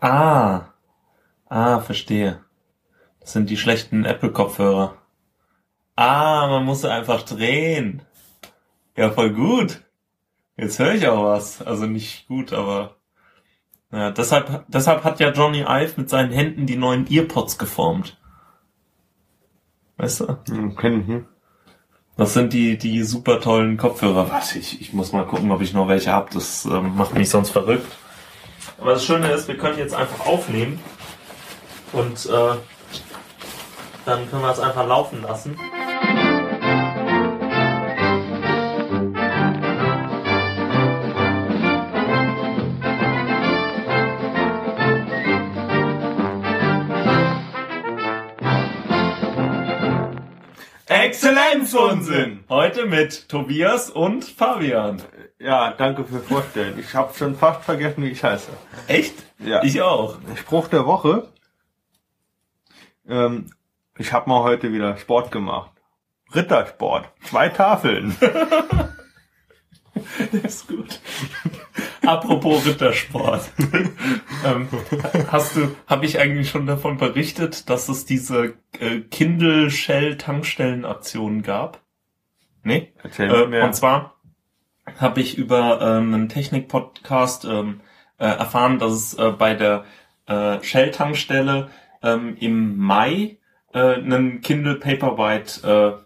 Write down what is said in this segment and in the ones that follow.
Ah. Ah, verstehe. Das sind die schlechten Apple-Kopfhörer. Ah, man muss sie einfach drehen. Ja, voll gut. Jetzt höre ich auch was. Also nicht gut, aber ja, deshalb, deshalb hat ja Johnny Ive mit seinen Händen die neuen Earpods geformt. Weißt du? Hm, kenn ich nicht. Das sind die, die super tollen Kopfhörer. Warte, ich, ich muss mal gucken, ob ich noch welche hab. Das ähm, macht mich sonst verrückt. Aber das Schöne ist, wir können jetzt einfach aufnehmen und äh, dann können wir es einfach laufen lassen. Exzellenzunsinn! Heute mit Tobias und Fabian. Ja, danke für Vorstellen. Ich habe schon fast vergessen, wie ich heiße. Echt? Ja. Ich auch. Spruch der Woche. Ähm, ich habe mal heute wieder Sport gemacht. Rittersport. Zwei Tafeln. Der ist gut. Apropos Rittersport. ähm, hast du, habe ich eigentlich schon davon berichtet, dass es diese äh, Kindle Shell Tankstellenaktion gab? Nee? Erzähl Äh, mir. und zwar habe ich über ähm, einen Technik-Podcast ähm, äh, erfahren, dass es äh, bei der äh, Shell-Tankstelle ähm, im Mai äh, einen Kindle Paperwhite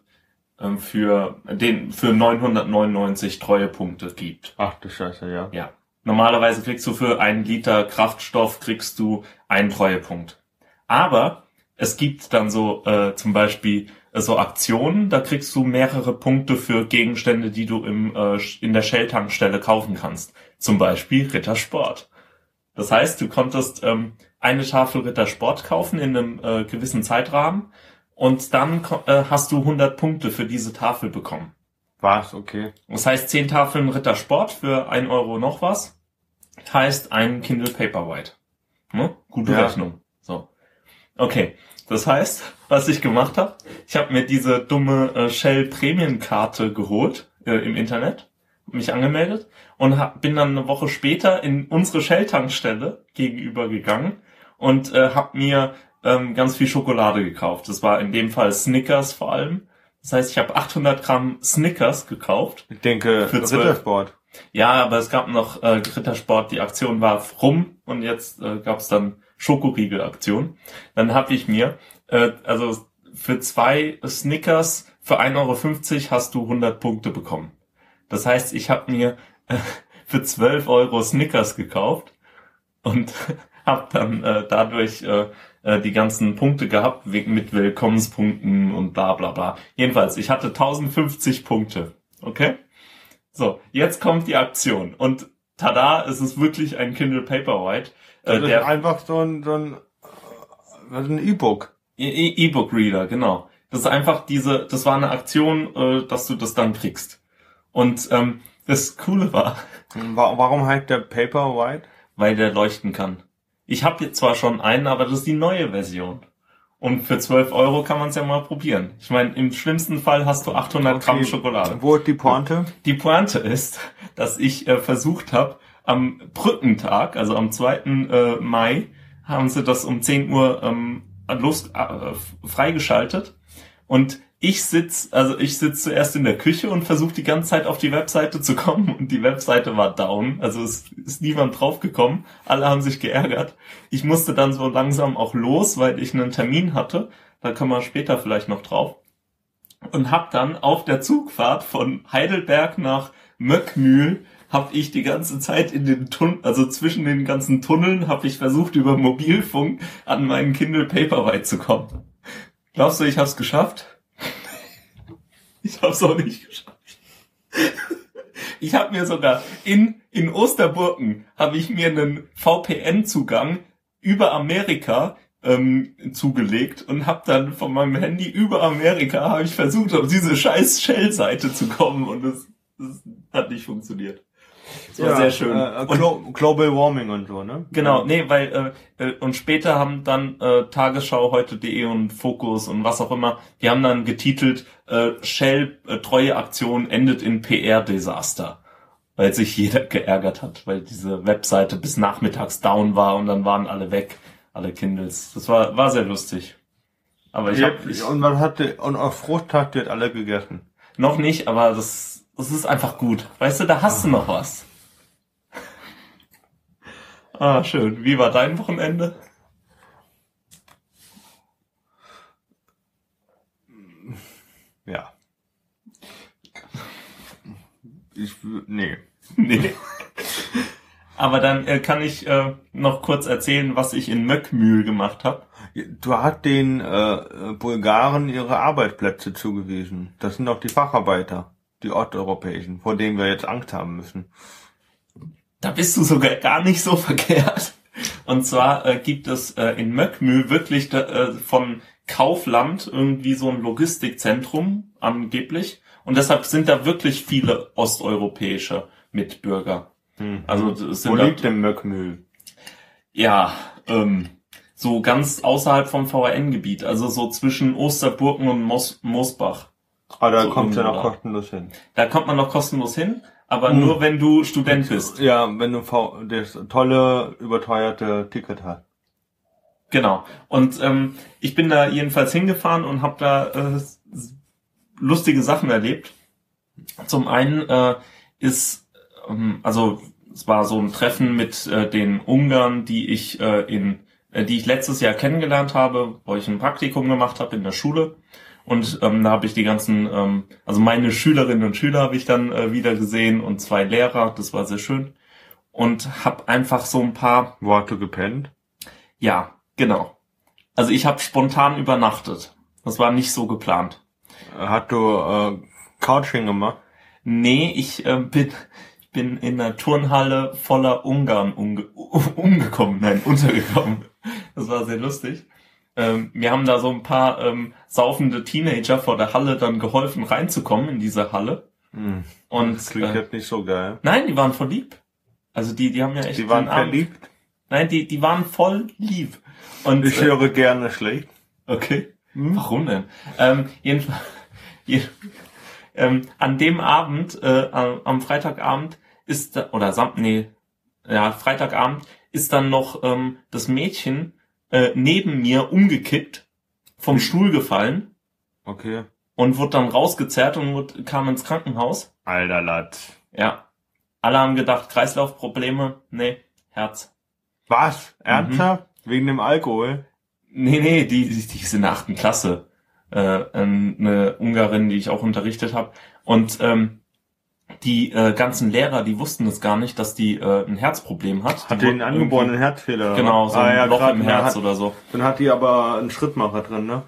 äh, ähm, für den für 999 Treuepunkte gibt. Ach du Scheiße, ja. Ja. Normalerweise kriegst du für einen Liter Kraftstoff kriegst du einen Treuepunkt. Aber es gibt dann so äh, zum Beispiel so Aktionen, da kriegst du mehrere Punkte für Gegenstände, die du im, äh, in der Shell-Tankstelle kaufen kannst. Zum Beispiel Rittersport. Das heißt, du konntest ähm, eine Tafel Rittersport kaufen in einem äh, gewissen Zeitrahmen und dann äh, hast du 100 Punkte für diese Tafel bekommen. War's, okay. Das heißt, 10 Tafeln Rittersport für 1 Euro noch was. Heißt ein Kindle Paperwhite. Ne? Gute Ja. Rechnung. So. Okay. Das heißt, was ich gemacht habe, ich habe mir diese dumme äh, Shell Prämienkarte geholt äh, im Internet, mich angemeldet und hab, bin dann eine Woche später in unsere Shell-Tankstelle gegenüber gegangen und äh, habe mir ähm, ganz viel Schokolade gekauft. Das war in dem Fall Snickers vor allem. Das heißt, ich habe 800 Gramm Snickers gekauft. Ich denke, Für. Rittersport. Ja, aber es gab noch äh, Rittersport, die Aktion war rum und jetzt äh, gab es dann Schokoriegel-Aktion. Dann habe ich mir, äh, also für zwei Snickers für 1,50 Euro hast du 100 Punkte bekommen. Das heißt, ich habe mir äh, für 12 Euro Snickers gekauft und habe dann äh, dadurch äh, äh, die ganzen Punkte gehabt mit Willkommenspunkten und bla bla bla. Jedenfalls, ich hatte 1050 Punkte. Okay? So, jetzt kommt die Aktion und tada, es ist wirklich ein Kindle Paperwhite. Das Äh, ist der einfach so ein, so ein, das ist ein E-Book. E- E- E-Book Reader, genau. Das ist einfach diese, das war eine Aktion, äh, dass du das dann kriegst. Und ähm, das Coole war, Wa- Warum heißt der Paperwhite? weil der leuchten kann. Ich habe jetzt zwar schon einen, aber das ist die neue Version. Und für 12 Euro kann man es ja mal probieren. Ich meine, im schlimmsten Fall hast du 800 Gramm Okay. Schokolade. Wo ist die Pointe? Die Pointe ist, dass ich äh, versucht habe, am Brückentag, also am 2. Äh, Mai, haben sie das um 10 Uhr ähm, los, äh, freigeschaltet. Und ich sitz, also ich sitz zuerst in der Küche und versuche die ganze Zeit auf die Webseite zu kommen und die Webseite war down, also es ist niemand draufgekommen, alle haben sich geärgert. Ich musste dann so langsam auch los, weil ich einen Termin hatte, da kommen wir später vielleicht noch drauf. Und hab dann auf der Zugfahrt von Heidelberg nach Möckmühl habe ich die ganze Zeit in den Tunneln, also zwischen den ganzen Tunneln, habe ich versucht, über Mobilfunk an meinen Kindle Paperwhite zu kommen. Glaubst du, ich hab's geschafft? Ich hab's auch nicht geschafft. Ich habe mir sogar in, in Osterburken habe ich mir einen VPN-Zugang über Amerika ähm, zugelegt und habe dann von meinem Handy über Amerika habe ich versucht, auf diese scheiß Shell-Seite zu kommen und es hat nicht funktioniert. Das war sehr schön. Äh, und Glo Global Warming und so, ne? Genau, nee, weil äh, äh, und später haben dann äh, Tagesschau heute.de und Fokus und was auch immer, die haben dann getitelt äh, Shell äh, treue Aktion endet in PR Desaster. weil sich jeder geärgert hat, weil diese Webseite bis nachmittags down war und dann waren alle weg, alle Kindles. Das war, war sehr lustig. Aber ich Ja, hab, ich, und was hat die, und auf Frucht hat ihr alle gegessen. noch nicht, aber das, das ist einfach gut. Weißt du, da hast du noch was. Ah, schön. Wie war dein Wochenende? Ja. Ich, nee. Nee. Aber dann äh, kann ich äh, noch kurz erzählen, was ich in Möckmühl gemacht habe. Du hast den äh, Bulgaren ihre Arbeitsplätze zugewiesen. Das sind doch die Facharbeiter, die osteuropäischen, vor denen wir jetzt Angst haben müssen. Da bist du sogar gar nicht so verkehrt. Und zwar äh, gibt es äh, in Möckmühl wirklich äh, von Kaufland irgendwie so ein Logistikzentrum angeblich. Und deshalb sind da wirklich viele osteuropäische Mitbürger. Also es sind Wo liegt denn Möckmühl? ja ähm, so ganz außerhalb vom VRN-Gebiet, also so zwischen Osterburken und Mos Mosbach. Ah, da So kommst du ja noch kostenlos hin. Da kommt man noch kostenlos hin, aber nur wenn du Student bist. Ja, wenn du v das tolle, überteuerte Ticket hast. Genau. Und ähm, ich bin da jedenfalls hingefahren und habe da äh, lustige Sachen erlebt. Zum einen äh, ist, ähm, also es war so ein Treffen mit äh, den Ungarn, die ich äh, in, äh, die ich letztes Jahr kennengelernt habe, wo ich ein Praktikum gemacht habe in der Schule. Und ähm, da habe ich die ganzen, ähm, also meine Schülerinnen und Schüler habe ich dann äh, wieder gesehen und zwei Lehrer, das war sehr schön. Und habe einfach so ein paar Wo hast du gepennt? ja, genau. Also ich habe spontan übernachtet. Das war nicht so geplant. Hast du äh, Couching gemacht? Nee, ich äh, bin, bin in einer Turnhalle voller Ungarn umge umgekommen, nein, untergekommen. Das war sehr lustig. Ähm, mir haben da so ein paar ähm, saufende Teenager vor der Halle dann geholfen, reinzukommen in diese Halle. Hm. Und Das klingt äh, jetzt nicht so geil. nein, die waren voll lieb. Also die, die haben ja echt Die waren Abend- verliebt. Nein, die, die waren voll lieb. Und Ich äh, höre gerne schlecht. Okay. Warum denn? Ähm, jedenfalls, je, ähm, an dem Abend, äh, am Freitagabend ist oder Sam, nee, ja, Freitagabend ist dann noch ähm, das Mädchen äh, neben mir umgekippt, vom Stuhl gefallen Okay. und wurde dann rausgezerrt und wurde, kam ins Krankenhaus. Alter Latz. Ja. Alle haben gedacht, Kreislaufprobleme. Nee, Herz. Was? Ernsthaft? Wegen dem Alkohol? Nee, nee, die, die, die ist in der achten Klasse. Äh, eine Ungarin, die ich auch unterrichtet habe. Und ähm, die äh, ganzen Lehrer, die wussten es gar nicht, dass die äh, ein Herzproblem hat. Hat die den angeborenen Herzfehler? Genau, so ah, ein ja, Loch grad, im Herz hat, oder so. Dann hat die aber einen Schrittmacher drin, ne?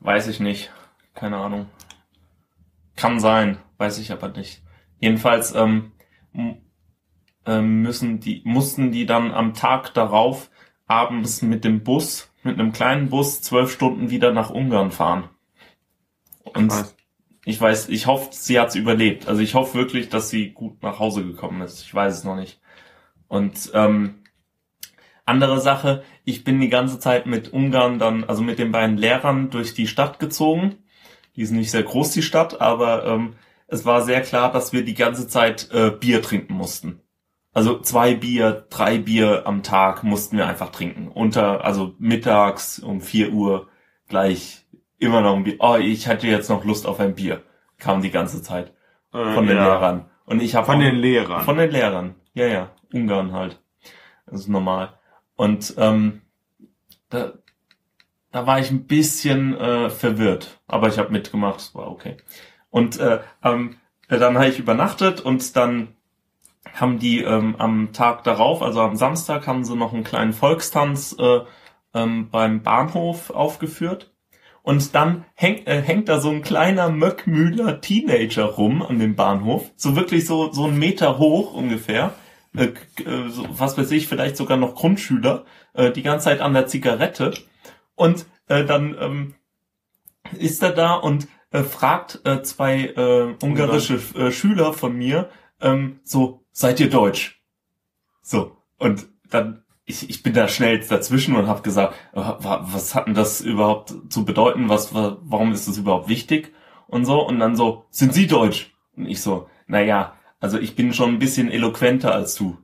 Weiß ich nicht. Keine Ahnung. Kann sein, weiß ich aber nicht. Jedenfalls ähm, ähm, müssen die, mussten die dann am Tag darauf abends mit dem Bus, mit einem kleinen Bus, zwölf Stunden wieder nach Ungarn fahren. Und Krass. Ich weiß, ich hoffe, sie hat's überlebt. Also ich hoffe wirklich, dass sie gut nach Hause gekommen ist. Ich weiß es noch nicht. Und ähm, andere Sache, ich bin die ganze Zeit mit Ungarn dann, also mit den beiden Lehrern durch die Stadt gezogen. Die ist nicht sehr groß, die Stadt, aber ähm, es war sehr klar, dass wir die ganze Zeit äh, Bier trinken mussten. Also zwei Bier, drei Bier am Tag mussten wir einfach trinken. Unter, also mittags um vier Uhr gleich immer noch ein Bier. Oh, ich hatte jetzt noch Lust auf ein Bier. Kam die ganze Zeit Äh, von den ja. Lehrern. Und ich habe Von den Lehrern. von den Lehrern. Ja, ja. Ungarn halt. Das ist normal. Und ähm, da, da war ich ein bisschen äh, verwirrt. Aber ich habe mitgemacht, es war okay. Und äh, ähm, dann habe ich übernachtet und dann haben die ähm, am Tag darauf, also am Samstag, haben sie noch einen kleinen Volkstanz äh, ähm, beim Bahnhof aufgeführt. Und dann hängt, äh, hängt da so ein kleiner Möckmühler Teenager rum an dem Bahnhof. So wirklich so, so einen Meter hoch ungefähr. Äh, äh, so, was weiß ich, vielleicht sogar noch Grundschüler. Äh, die ganze Zeit an der Zigarette. Und äh, dann ähm, ist er da und äh, fragt äh, zwei äh, ungarische äh, Schüler von mir ähm, so, seid ihr deutsch? So, und dann, ich, ich bin da schnell dazwischen und habe gesagt, äh, wa- was hat denn das überhaupt zu bedeuten? Was, wa- warum ist das überhaupt wichtig? Und so, und dann so, sind Sie deutsch? Und ich so, naja, Also ich bin schon ein bisschen eloquenter als du.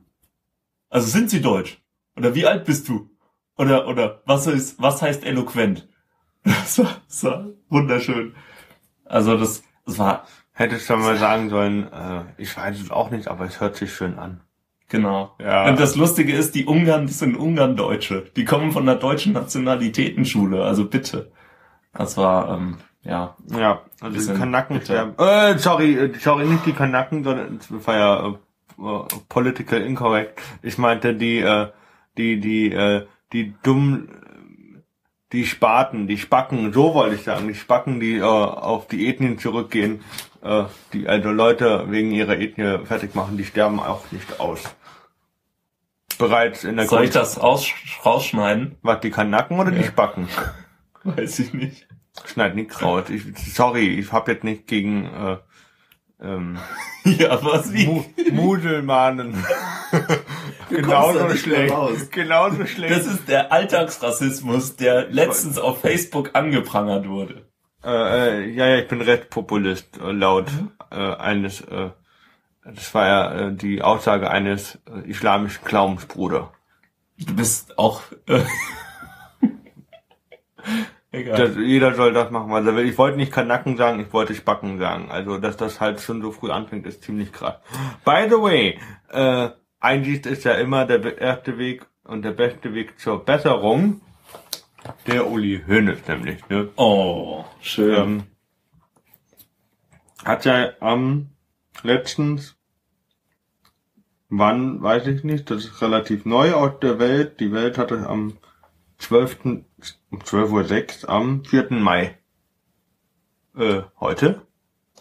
Also sind sie deutsch? Oder wie alt bist du? Oder, oder was ist, was heißt eloquent? Das war, das war wunderschön. Also das, das war, Hättest du mal sagen sollen, äh, ich weiß es auch nicht, aber es hört sich schön an. Genau. Ja. Und das Lustige ist, die Ungarn, das sind Ungarn-Deutsche. Die kommen von der deutschen Nationalitätenschule, also bitte. Das war, ähm, ja, Ja, also die Kanaken sterben. Äh, sorry, äh, sorry, nicht die Kanaken, sondern es war ja äh, äh, political incorrect. Ich meinte die, äh, die, die, äh, die dummen, die Spaten, die Spacken, so wollte ich sagen, die Spacken, die äh, auf die Ethnien zurückgehen, äh, die also Leute wegen ihrer Ethnie fertig machen, die sterben auch nicht aus. Bereits in der soll ich das aus, rausschneiden? Was, die Kanaken oder die Ja. Spacken? Weiß ich nicht. Schneid nix raus. Ich, sorry, ich hab jetzt nicht gegen äh, ähm, Ja, was wie? Mu Muselmanen. genauso schlecht. raus. Genauso schlecht. Das ist der Alltagsrassismus, der letztens auf Facebook angeprangert wurde. äh, äh, ja, ja, ich bin Rechtspopulist, äh, laut äh, eines, äh, das war ja äh, die Aussage eines äh, islamischen Glaubensbruder. Du bist auch. Äh, egal. Das, jeder soll das machen, was er will. Ich wollte nicht Kanaken sagen, ich wollte Spacken sagen. Also, dass das halt schon so früh anfängt, ist ziemlich krass. By the way, äh, Einsicht ist ja immer der erste Weg und der beste Weg zur Besserung. Der Uli Hoeneß nämlich, ne? oh, schön. Ähm, hat ja am letztens, wann, weiß ich nicht, das ist relativ neu aus der Welt. Die Welt hatte am 12. um 12.06 Uhr am 4. Mai. Äh, heute?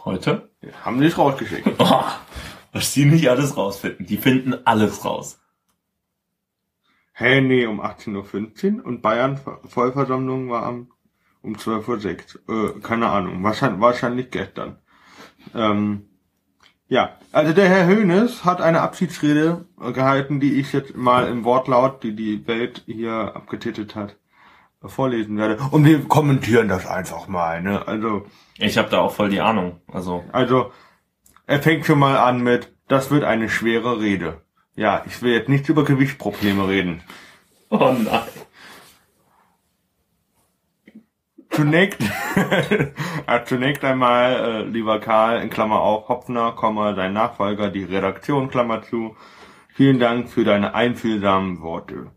Heute? Haben die es rausgeschickt. Was die nicht alles rausfinden. Die finden alles raus. Hä, nee, um 18.15 Uhr und Bayern Vollversammlung war am um 12.06 Uhr. Äh, keine Ahnung, wahrscheinlich, wahrscheinlich gestern. Ähm, ja, also der Herr Hönes hat eine Abschiedsrede äh, gehalten, die ich jetzt mal im Wortlaut, die die Welt hier abgetitelt hat, äh, vorlesen werde. Und wir kommentieren das einfach mal, ne? Also, Ich habe da auch voll die Ahnung. Also, also, er fängt schon mal an mit, das wird eine schwere Rede. Ja, ich will jetzt nicht über Gewichtsprobleme reden. oh nein. Zunächst, zunächst einmal, äh, lieber Karl, in Klammer auf, Hopfner, Komma, dein Nachfolger, die Redaktion, Klammer zu. Vielen Dank für deine einfühlsamen Worte.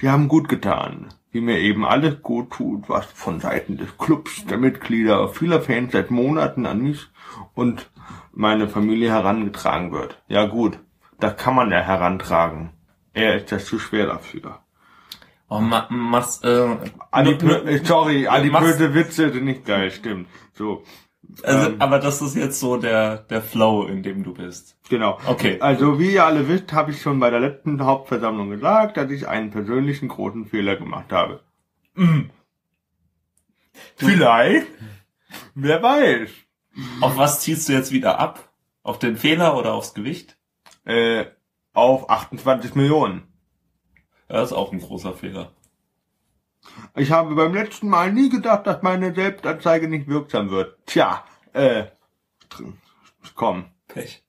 Sie haben gut getan, wie mir eben alles gut tut, was von Seiten des Clubs, der Mitglieder, vieler Fans seit Monaten an mich und meine Familie herangetragen wird. Ja gut, das kann man ja herantragen. Er ist das zu schwer dafür. Oh, ma, mach's, äh, Adipö äh, sorry, adipöse Witze sind nicht geil, stimmt. So. Also, Ähm. aber das ist jetzt so der, der Flow, in dem du bist. Genau. Okay. Also wie ihr alle wisst, habe ich schon bei der letzten Hauptversammlung gesagt, dass ich einen persönlichen großen Fehler gemacht habe. Mm. Vielleicht. Wer weiß. Auf was ziehst du jetzt wieder ab? Auf den Fehler oder aufs Gewicht? Äh, auf 28 Millionen. Ja, das ist auch ein großer Fehler. Ich habe beim letzten Mal nie gedacht, dass meine Selbstanzeige nicht wirksam wird. Tja, äh, komm. Pech.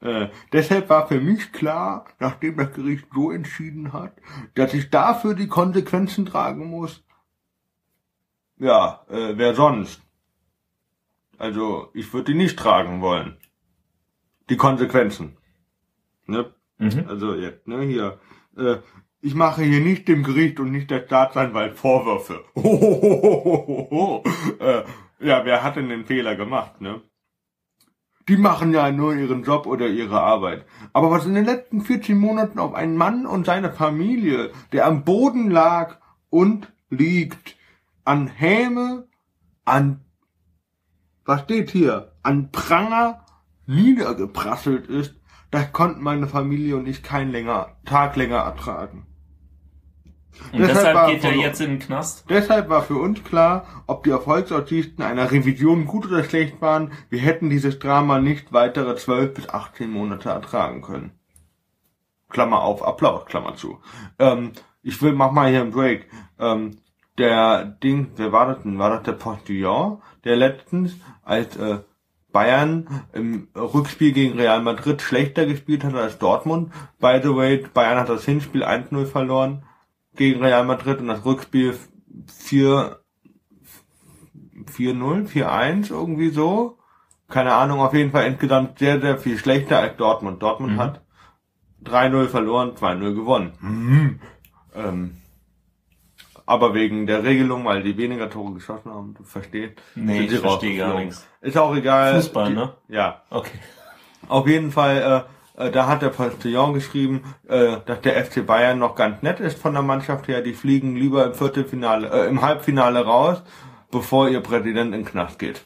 Äh, deshalb war für mich klar, nachdem das Gericht so entschieden hat, dass ich dafür die Konsequenzen tragen muss. Ja, äh, wer sonst? Also, ich würde die nicht tragen wollen. Die Konsequenzen. Ne? Mhm. Also jetzt, ne, hier. Äh, ich mache hier nicht dem Gericht und nicht der Staatsanwalt Vorwürfe. äh, ja, wer hat denn den Fehler gemacht, ne? Die machen ja nur ihren Job oder ihre Arbeit. Aber was in den letzten 14 Monaten auf einen Mann und seine Familie, der am Boden lag und liegt, an Häme, an, was steht hier, an Pranger niedergeprasselt ist, das konnten meine Familie und ich keinen länger, Tag länger ertragen. Und Deshalb deshalb, war geht er jetzt in den Knast? Deshalb war für uns klar, ob die Erfolgsaussichten einer Revision gut oder schlecht waren, wir hätten dieses Drama nicht weitere 12 bis 18 Monate ertragen können. Klammer auf, Applaus, Klammer zu. Ähm, ich will, mach mal hier einen Break. Ähm, der Ding, wer war das denn? War das der Postillon, der letztens als äh, Bayern im Rückspiel gegen Real Madrid schlechter gespielt hat als Dortmund. By the way, Bayern hat das Hinspiel 1-0 verloren gegen Real Madrid und das Rückspiel 4 4-0, 4-1, irgendwie so. Keine Ahnung, auf jeden Fall insgesamt sehr, sehr viel schlechter als Dortmund. Dortmund Mhm. hat 3-0 verloren, 2-0 gewonnen. Ähm, aber wegen der Regelung, weil die weniger Tore geschossen haben, du verstehst. Nee, ich verstehe gar nichts. Ist auch egal. Fußball, Die- ne? Ja. Okay. Auf jeden Fall, äh, äh, da hat der Postillon geschrieben, äh, dass der FC Bayern noch ganz nett ist von der Mannschaft her. Die fliegen lieber im Viertelfinale, äh, im Halbfinale raus, bevor ihr Präsident in den Knast geht.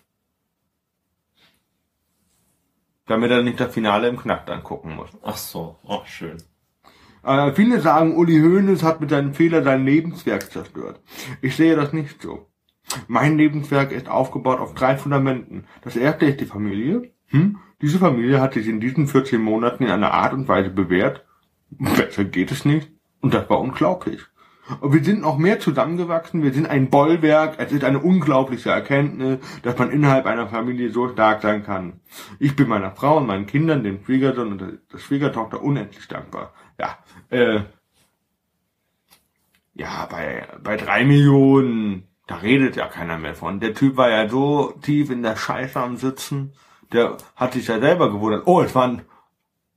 Damit er nicht das Finale im Knast angucken muss. Ach so, oh, schön. Äh, viele sagen, Uli Hoeneß hat mit seinem Fehler sein Lebenswerk zerstört. Ich sehe das nicht so. Mein Lebenswerk ist aufgebaut auf drei Fundamenten. Das erste ist die Familie. Hm? Diese Familie hat sich in diesen 14 Monaten in einer Art und Weise bewährt. Besser geht es nicht. Und das war unglaublich. Und wir sind noch mehr zusammengewachsen. Wir sind ein Bollwerk. Es ist eine unglaubliche Erkenntnis, dass man innerhalb einer Familie so stark sein kann. Ich bin meiner Frau und meinen Kindern, dem Schwiegersohn und der Schwiegertochter unendlich dankbar. Ja, äh, ja, bei, bei drei Millionen, da redet ja keiner mehr von. Der Typ war ja so tief in der Scheiße am Sitzen, der hat sich ja selber gewundert. Oh, es waren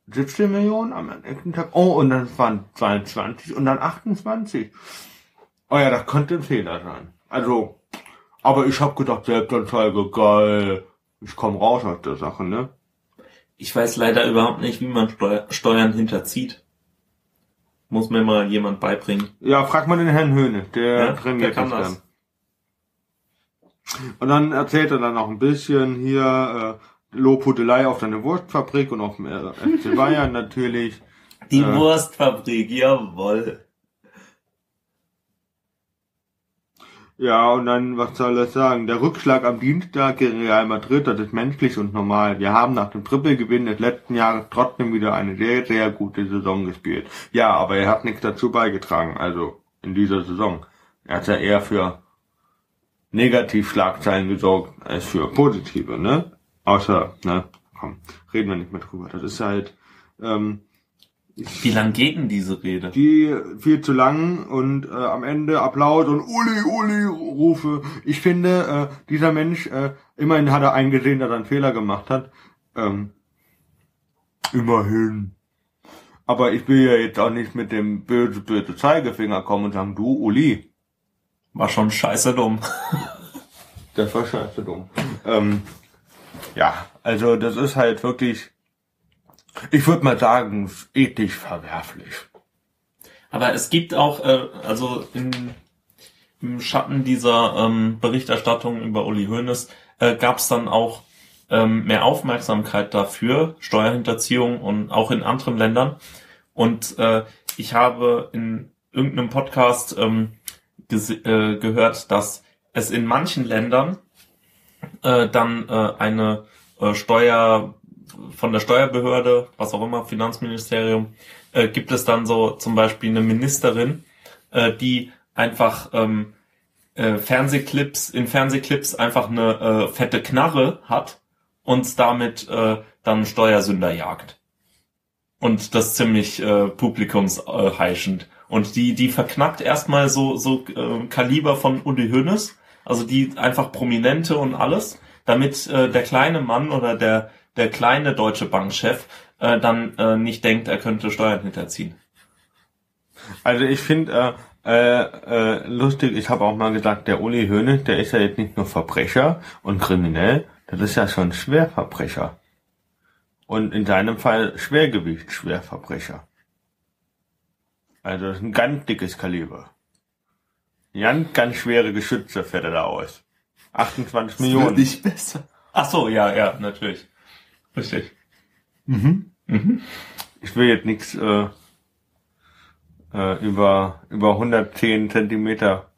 17 Millionen am nächsten Tag. Oh, und dann waren 22 und dann 28. Oh ja, das könnte ein Fehler sein. Also, aber ich hab gedacht, Selbstanzeige, geil. Ich komm raus aus der Sache, ne? Ich weiß leider überhaupt nicht, wie man Steu Steuern hinterzieht. Muss mir mal jemand beibringen. Ja, frag mal den Herrn Höhne, der Ja, der trainiert kann das dann. Und dann erzählt er dann noch ein bisschen hier äh, Lobhudelei auf seine Wurstfabrik und auf dem äh, FC Bayern natürlich. Die Ja. Wurstfabrik, jawoll. Ja, und dann, was soll das sagen? Der Rückschlag am Dienstag gegen Real Madrid, das ist menschlich und normal. Wir haben nach dem Trippelgewinn des letzten Jahres trotzdem wieder eine sehr, sehr gute Saison gespielt. Ja, aber er hat nichts dazu beigetragen, also in dieser Saison. Er hat ja eher für Negativschlagzeilen gesorgt als für positive, ne? Außer, ne, komm, reden wir nicht mehr drüber. Das ist halt, ähm, Wie lang geht denn diese Rede? die viel zu lang und äh, am Ende Applaus und Uli, Uli Rufe. Ich finde, äh, dieser Mensch, äh, immerhin hat er eingesehen, dass er einen Fehler gemacht hat. Ähm, immerhin. Aber ich will ja jetzt auch nicht mit dem böse, böse Zeigefinger kommen und sagen, du Uli, War schon scheiße dumm. das war scheiße dumm. Ähm, ja, also das ist halt wirklich, ich würde mal sagen, ethisch verwerflich. Aber es gibt auch, äh, also in, im Schatten dieser ähm, Berichterstattung über Uli Hoeneß äh, gab es dann auch ähm, mehr Aufmerksamkeit dafür, Steuerhinterziehung und auch in anderen Ländern. Und äh, ich habe in irgendeinem Podcast ähm, äh, gehört, dass es in manchen Ländern äh, dann äh, eine äh, Steuer von der Steuerbehörde, was auch immer, Finanzministerium, äh, gibt es dann so zum Beispiel eine Ministerin, äh, die einfach ähm, äh, Fernsehclips, in Fernsehclips einfach eine äh, fette Knarre hat und damit äh, dann Steuersünder jagt. Und das ziemlich äh, publikumsheischend. Und die, die verknackt erstmal so, so äh, Kaliber von Uli Hoeneß, also die einfach Prominente und alles, damit äh, der kleine Mann oder der, der kleine deutsche Bankchef äh, dann äh, nicht denkt, er könnte Steuern hinterziehen. Also ich finde äh, äh, äh, lustig, ich habe auch mal gesagt, der Uli Hoeneß, der ist ja jetzt nicht nur Verbrecher und kriminell, das ist ja schon Schwerverbrecher. Und in seinem Fall Schwergewicht Schwerverbrecher. Also das ist ein ganz dickes Kaliber. Ganz, ganz schwere Geschütze fährt er da aus. 28 Millionen. nicht besser. Ach so, ja, ja, natürlich. Richtig. Mhm. Mhm. Ich will jetzt nichts äh, äh, über über 110 Zentimeter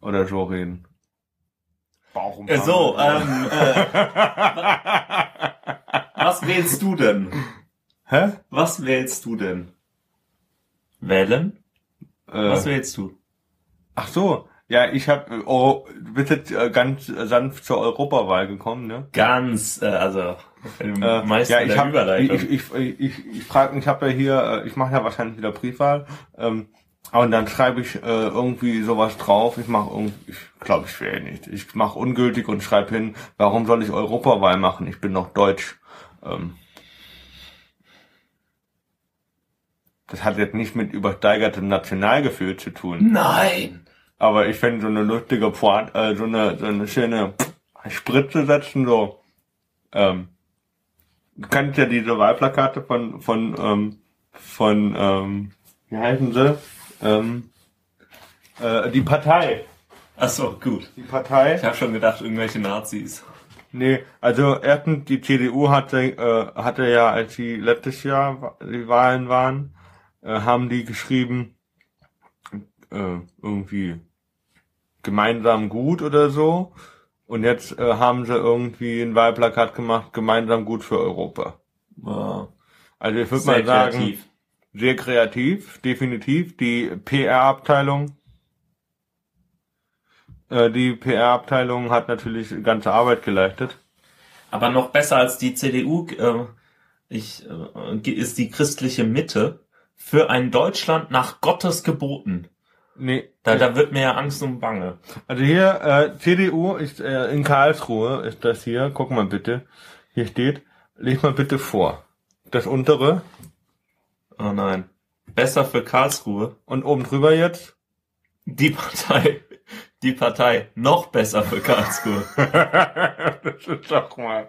oder so reden. Warum? Äh, so, ähm, äh, was wählst du denn? Hä? Was wählst du denn? Wählen? Äh, Was wählst du? ach so, Ja, ich habe, oh, du bist jetzt äh, ganz sanft zur Europawahl gekommen, ne? Ganz, äh, also Äh, Meister ja, ich hab, Überleitung. Ich, ich, ich, ich, ich frage, ich habe ja hier, äh, ich mache ja wahrscheinlich wieder Briefwahl, ähm, und dann schreibe ich äh, irgendwie sowas drauf. Ich mache irgendwie, ich glaube, ich wähle nicht. Ich mache ungültig und schreibe hin, warum soll ich Europawahl machen? Ich bin noch deutsch. Ähm, das hat jetzt nicht mit übersteigertem Nationalgefühl zu tun. Nein! Aber ich fände so eine lustige Pointe, äh, so eine, so eine schöne Spritze setzen, so, ähm, du kannst ja diese Wahlplakate von, von, ähm, von, ähm, wie heißen sie? Ähm, äh, die Partei. Ach so, gut. Die Partei. Ich habe schon gedacht, irgendwelche Nazis. Nee, also erstens, die CDU hatte, äh, hatte ja, als sie letztes Jahr die Wahlen waren, äh, haben die geschrieben, äh, irgendwie gemeinsam gut oder so. Und jetzt äh, haben sie irgendwie ein Wahlplakat gemacht, gemeinsam gut für Europa. Äh, Also ich würde mal sagen, kreativ. sehr kreativ, definitiv. Die PR-Abteilung, äh, die PR-Abteilung hat natürlich ganze Arbeit geleistet. Aber noch besser als die CDU äh, ich, äh, ist die christliche Mitte für ein Deutschland nach Gottes Geboten. Nee, Da, da wird mir ja Angst und Bange. Also hier, äh, CDU ist äh, in Karlsruhe, ist das hier. Guck mal bitte. Hier steht, leg mal bitte vor. Das untere Oh nein. Besser für Karlsruhe. und oben drüber jetzt. Die Partei. Die Partei. Noch besser für Karlsruhe. das ist doch mal,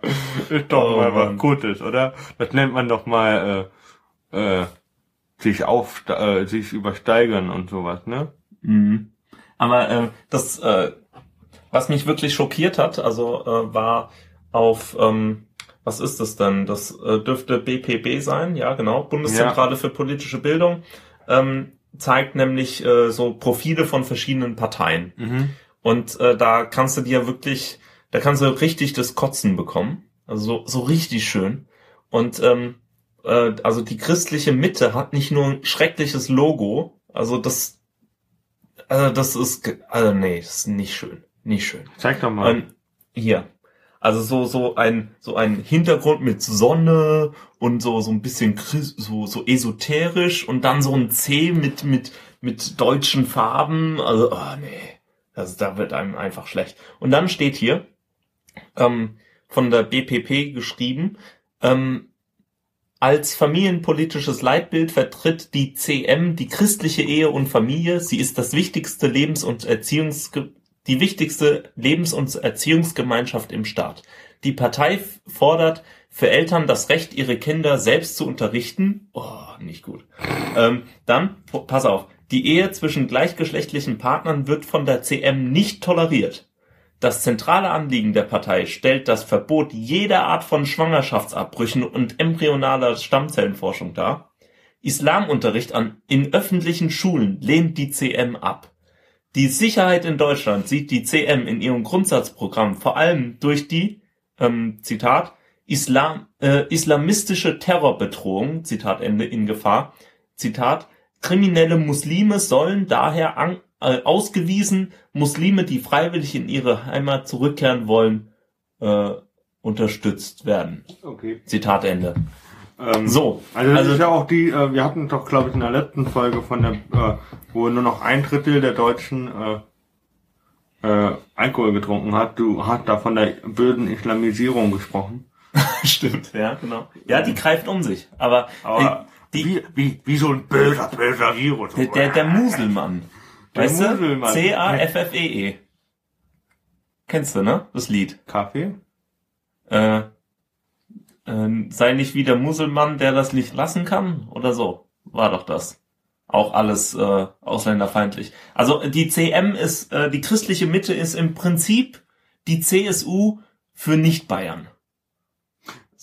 ist doch Oh, mal was. Gutes, oder? Das nennt man doch mal, äh, äh, sich auf, äh, sich übersteigern und sowas, ne? Mhm. Aber äh, das, äh, was mich wirklich schockiert hat, also äh, war auf, ähm, was ist das denn? Das äh, dürfte BPB sein, ja genau, Bundeszentrale für politische Bildung, ähm, zeigt nämlich äh, so Profile von verschiedenen Parteien. Mhm. Und äh, da kannst du dir wirklich, da kannst du richtig das Kotzen bekommen. Also so, so richtig schön. Und ähm, äh, also die christliche Mitte hat nicht nur ein schreckliches Logo, also das, also das ist, also nee, das ist nicht schön, nicht schön. Zeig doch mal. Ähm, hier. Also so so ein so ein Hintergrund mit Sonne und so so ein bisschen so so esoterisch und dann so ein C mit mit mit deutschen Farben. Also oh nee, also da wird einem einfach schlecht. Und dann steht hier ähm, von der BPP geschrieben. Ähm, als familienpolitisches Leitbild vertritt die CM die christliche Ehe und Familie. Sie ist das wichtigste Lebens- und Erziehungsge die wichtigste Lebens- und Erziehungsgemeinschaft im Staat. Die Partei fordert für Eltern das Recht, ihre Kinder selbst zu unterrichten. Oh, nicht gut. Ähm, dann, pass auf, die Ehe zwischen gleichgeschlechtlichen Partnern wird von der CM nicht toleriert. Das zentrale Anliegen der Partei stellt das Verbot jeder Art von Schwangerschaftsabbrüchen und embryonaler Stammzellenforschung dar. Islamunterricht an, in öffentlichen Schulen lehnt die CM ab. Die Sicherheit in Deutschland sieht die CM in ihrem Grundsatzprogramm vor allem durch die, ähm, Zitat, Islam, äh, islamistische Terrorbedrohung, Zitat Ende, in Gefahr. Zitat, kriminelle Muslime sollen daher an, ausgewiesen, Muslime, die freiwillig in ihre Heimat zurückkehren wollen, äh, unterstützt werden. Okay. Zitat Ende. Ähm, So, Also das also ist ja auch die, äh, wir hatten doch, glaube ich, in der letzten Folge von der, äh, wo nur noch ein Drittel der Deutschen äh, äh, Alkohol getrunken hat. Du hast da von der bösen Islamisierung gesprochen. stimmt, ja, genau. Ja, die greift um sich, aber, Aber äh, die, wie, wie, wie so ein böser, böser Virus. Der, der, der Muselmann. Weißt du? C-A-F-F-E-E. E Kennst du, ne? Das Lied. Kaffee? Äh, äh, sei nicht wie der Muselmann, der das nicht lassen kann, oder so. War doch das. Auch alles äh, ausländerfeindlich. Also die CM ist, äh, die christliche Mitte ist im Prinzip die CSU für Nicht-Bayern.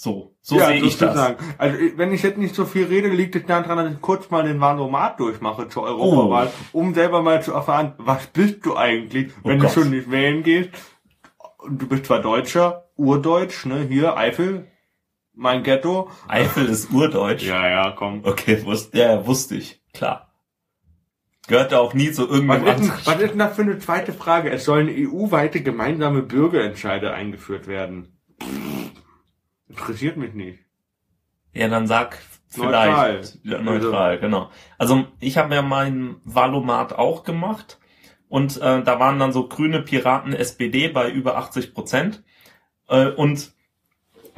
So, so sehe ich das. sozusagen. Also wenn ich jetzt nicht so viel rede, liegt es daran, dass ich kurz mal den Wahlomat durchmache zur Europawahl, um selber mal zu erfahren, was bist du eigentlich, Oh wenn Gott. du schon nicht wählen gehst. Du bist zwar Deutscher, Urdeutsch, ne, hier, Eifel, mein Ghetto. Eifel ist urdeutsch. Ja, ja, komm. Okay, wusste, ja, wusste ich. Klar. Gehört auch nie zu Was irgendeinem ist, denn, anderen. was ist denn das für eine zweite Frage? Es sollen EU-weite gemeinsame Bürgerentscheide eingeführt werden. Interessiert mich nicht. Ja, dann sag Neutral. vielleicht. Ja, neutral, genau. Also ich habe ja meinen Valomat auch gemacht und äh, da waren dann so grüne Piraten SPD bei über 80 Prozent. Äh, und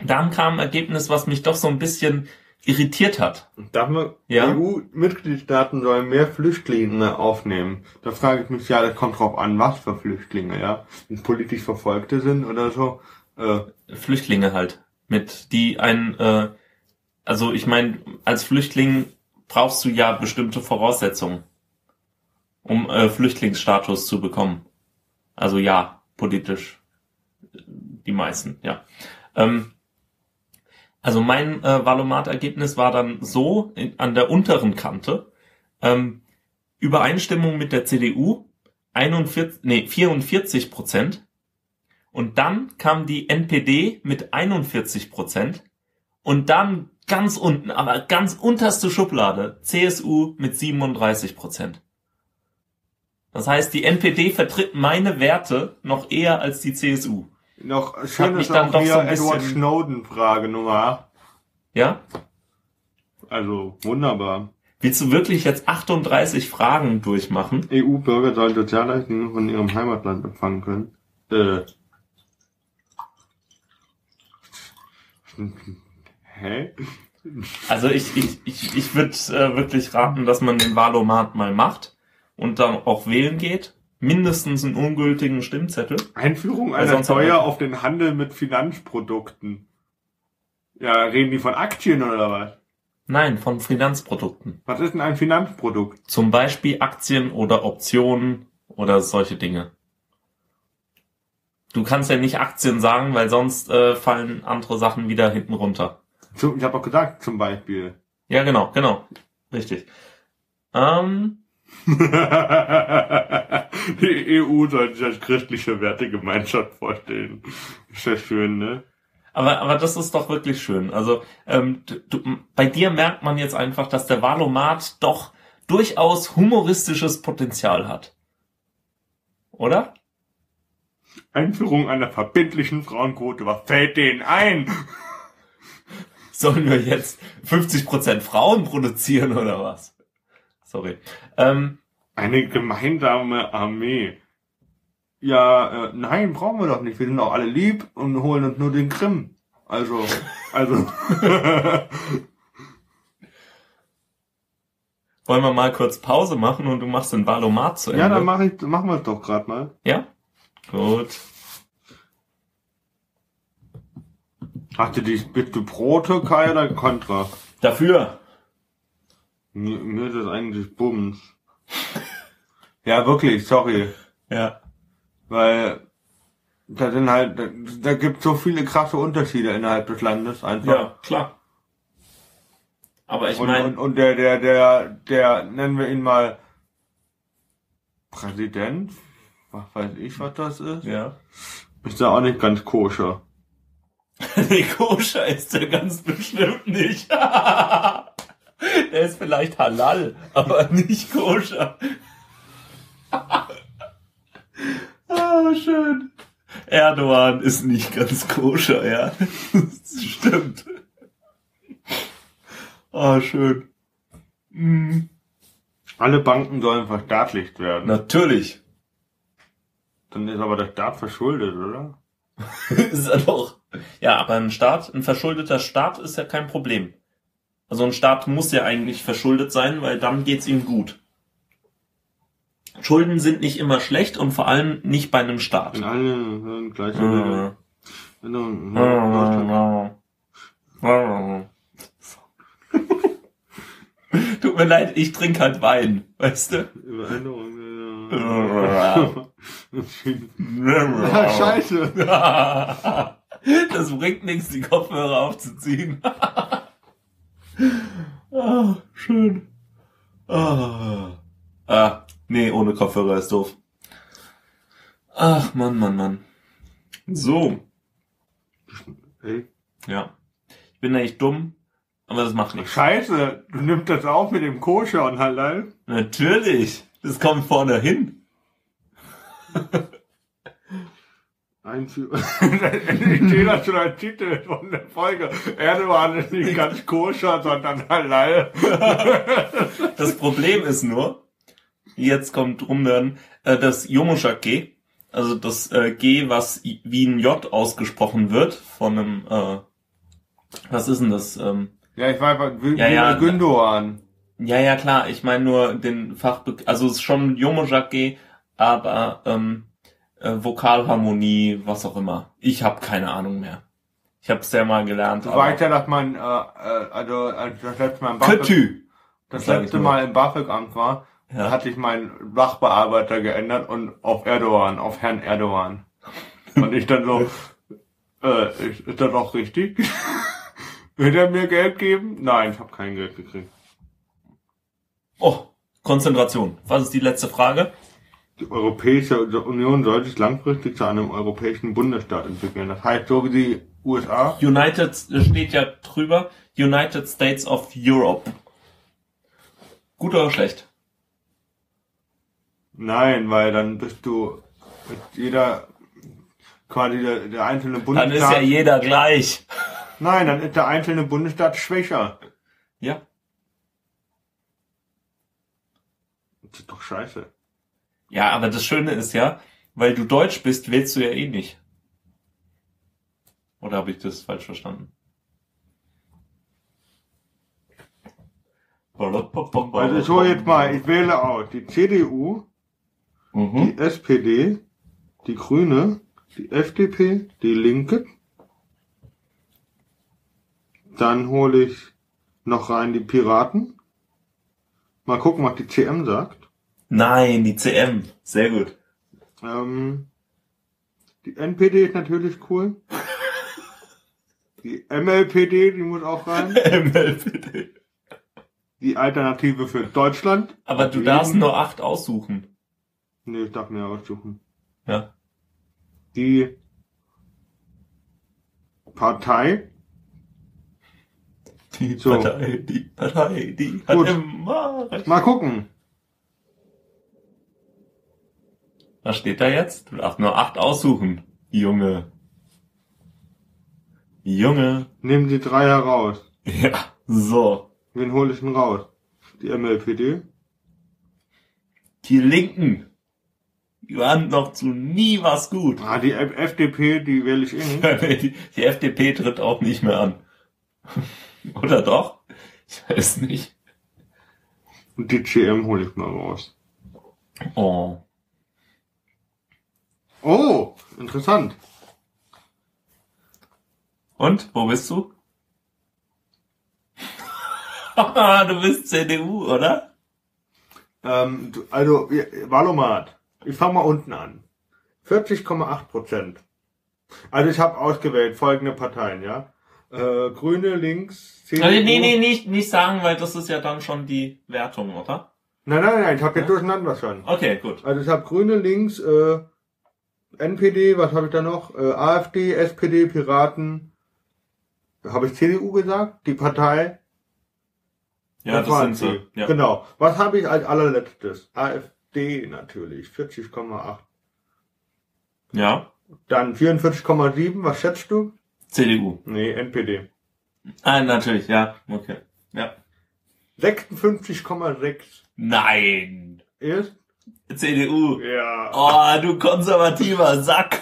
dann kam ein Ergebnis, was mich doch so ein bisschen irritiert hat. Darf man, Ja. EU-Mitgliedstaaten sollen mehr Flüchtlinge aufnehmen. Da frage ich mich, ja, das kommt drauf an, was für Flüchtlinge, ja. Wenn politisch Verfolgte sind oder so. Äh, Flüchtlinge halt, mit die ein, äh, also ich meine, als Flüchtling brauchst du ja bestimmte Voraussetzungen, um äh, Flüchtlingsstatus zu bekommen. Also ja, politisch die meisten, ja. Ähm, also mein äh, Valomat-Ergebnis war dann so in, an der unteren Kante ähm, Übereinstimmung mit der CDU 41, nee, 44 Prozent und dann kam die NPD mit 41 Prozent. Und dann ganz unten, aber ganz unterste Schublade, CSU mit 37 Prozent. Das heißt, die NPD vertritt meine Werte noch eher als die CSU. noch schön ist dann auch hier so Edward Snowden Frage Nummer 8. Ja? Also, wunderbar. Willst du wirklich jetzt 38 Fragen durchmachen? EU-Bürger sollen Sozialleistungen von ihrem Heimatland empfangen können. Äh. Hä? Also ich, ich, ich, ich würde äh, wirklich raten, dass man den Wahlomat mal macht und dann auch wählen geht. Mindestens einen ungültigen Stimmzettel. Einführung einer Steuer auf den Handel mit Finanzprodukten. Ja, reden die von Aktien oder was? Nein, von Finanzprodukten. Was ist denn ein Finanzprodukt? Zum Beispiel Aktien oder Optionen oder solche Dinge. Du kannst ja nicht Aktien sagen, weil sonst äh, fallen andere Sachen wieder hinten runter. Zum- Ich habe auch gesagt, zum Beispiel. Ja, genau, genau. Richtig. Ähm, Die EU soll sich als christliche Wertegemeinschaft vorstellen. Ist das schön, ne? aber, aber das ist doch wirklich schön. Also ähm, du, bei dir merkt man jetzt einfach, dass der Valomat doch durchaus humoristisches Potenzial hat. Oder? Einführung einer verbindlichen Frauenquote. Was fällt denen ein? Sollen wir jetzt 50% Frauen produzieren oder was? Sorry. Ähm, Eine gemeinsame Armee. Ja, äh, nein, brauchen wir doch nicht. Wir sind doch alle lieb und holen uns nur den Krim. Also, also. wollen wir mal kurz Pause machen und du machst den Valomat zu Ende? ja, dann mach ich, machen wir es doch gerade mal. Ja? Gut. Hast du dich, bist du pro Türkei oder contra? Dafür. Mir, mir ist das eigentlich Bums. ja, wirklich, sorry. Ja. Weil da sind halt, da, da gibt so viele krasse Unterschiede innerhalb des Landes einfach. Ja, klar. Aber ich meine, und, und der, der, der, der, nennen wir ihn mal Präsident, was weiß ich, was das ist, ja. ist da auch nicht ganz koscher. Nee, koscher ist der ganz bestimmt nicht. der ist vielleicht halal, aber nicht koscher. ah, schön. Erdogan ist nicht ganz koscher, ja. Das stimmt. Ah, schön. Hm. Alle Banken sollen verstaatlicht werden. Natürlich. Dann ist aber der Staat verschuldet, oder? ist er doch. Ja, aber ein Staat, ein verschuldeter Staat ist ja kein Problem. Also ein Staat muss ja eigentlich verschuldet sein, weil dann geht's ihm gut. Schulden sind nicht immer schlecht und vor allem nicht bei einem Staat. In allen äh, gleiche Mhm. Tut mir leid, ich trinke halt Wein, weißt du? Übereinung, ja, scheiße. Das bringt nichts, die Kopfhörer aufzuziehen. ah, schön. Ah. ah, nee, ohne Kopfhörer ist doof. Ach, Mann, Mann, Mann. So, Ey, ja. Ich bin echt dumm, aber das macht nichts. Scheiße, du nimmst das auf mit dem Koscher und Halal? Natürlich. Das kommt vorne hin. Einführung. ich das schon als Titel von der Folge. Erdogan ist nicht ganz koscher, sondern halal. Das Problem ist nur, jetzt kommt rum dann, äh, das Yomoshake, also das äh, G, was wie ein J ausgesprochen wird, von einem, äh, was ist denn das? Ähm, Ja, ich war bei Gü- Ja, ja. Gündogan. Ja, ja, klar, ich meine nur den Fachbe also es ist schon Yomoshake, aber ähm, äh, Vokalharmonie, was auch immer. Ich habe keine Ahnung mehr. Ich habe es ja mal gelernt. Du weißt ja, dass man, äh, äh, also als das letzte Mal im BAföG, Kötü. das ich letzte. Mal im BAföG-Amt war, Ja. hatte ich meinen Sachbearbeiter geändert und auf Erdogan, auf Herrn Erdogan. Und ich dann so, äh, ist, ist das auch richtig? Will er mir Geld geben? Nein, ich habe kein Geld gekriegt. Oh, Konzentration. Was ist die letzte Frage? Die Europäische Union soll sich langfristig zu einem europäischen Bundesstaat entwickeln. Das heißt, so wie die USA. United steht ja drüber. United States of Europe. Gut oder schlecht? Nein, weil dann bist du jeder quasi der, der einzelne Dann Bundesstaat. ist ja jeder gleich. Nein, dann ist der einzelne Bundesstaat schwächer. Ja. Das ist doch scheiße. Ja, aber das Schöne ist ja, weil du Deutsch bist, wählst du ja eh nicht. Oder habe ich das falsch verstanden? Also ich hole jetzt mal, ich wähle aus die CDU, Mhm. die SPD, die Grüne, die FDP, die Linke. Dann hole ich noch rein die Piraten. Mal gucken, was die CM sagt. Nein, die CM. Sehr gut. Ähm, die NPD ist natürlich cool. Die MLPD, die muss auch rein. MLPD. Die Alternative für Deutschland. Aber du darfst nur acht aussuchen. Nee, ich darf mir aussuchen. Ja. Die Partei. Die So. Partei, die Partei, die hat Gut. immer recht. Mal gucken. Was steht da jetzt? Du darfst nur acht aussuchen. Junge. Junge. Nehmen die drei heraus. Ja, so. Wen hole ich denn raus? Die MLPD. Die Linken. Die waren noch zu nie was gut. Ah, die FDP, die wähle ich eh nicht. die, die FDP tritt auch nicht mehr an. Oder doch? Ich weiß nicht. Und die CM hole ich mal raus. Oh. Oh, interessant. Und, wo bist du? du bist CDU, oder? Ähm, also, Valomat. Ich fange mal unten an. 40,8 Prozent. Also ich habe ausgewählt folgende Parteien, ja. Äh, Grüne, links, CDU. Nee, nee, nee, nicht, nicht sagen, weil das ist ja dann schon die Wertung, oder? Nein, nein, nein, ich habe jetzt Ja? durcheinander schon. Okay, gut. Also ich habe Grüne, links, äh, NPD, was habe ich da noch? Äh, AfD, SPD, Piraten. Habe ich CDU gesagt? Die Partei? Ja, das waren sind sie. Ja. Genau. Was habe ich als allerletztes? AfD natürlich, 40,8. ja, Dann 44,7, was schätzt du? CDU. Nee, NPD. Ah, natürlich, ja, okay. Ja. 56,6 Nein. ist? CDU. Ja. Oh, du konservativer Sack.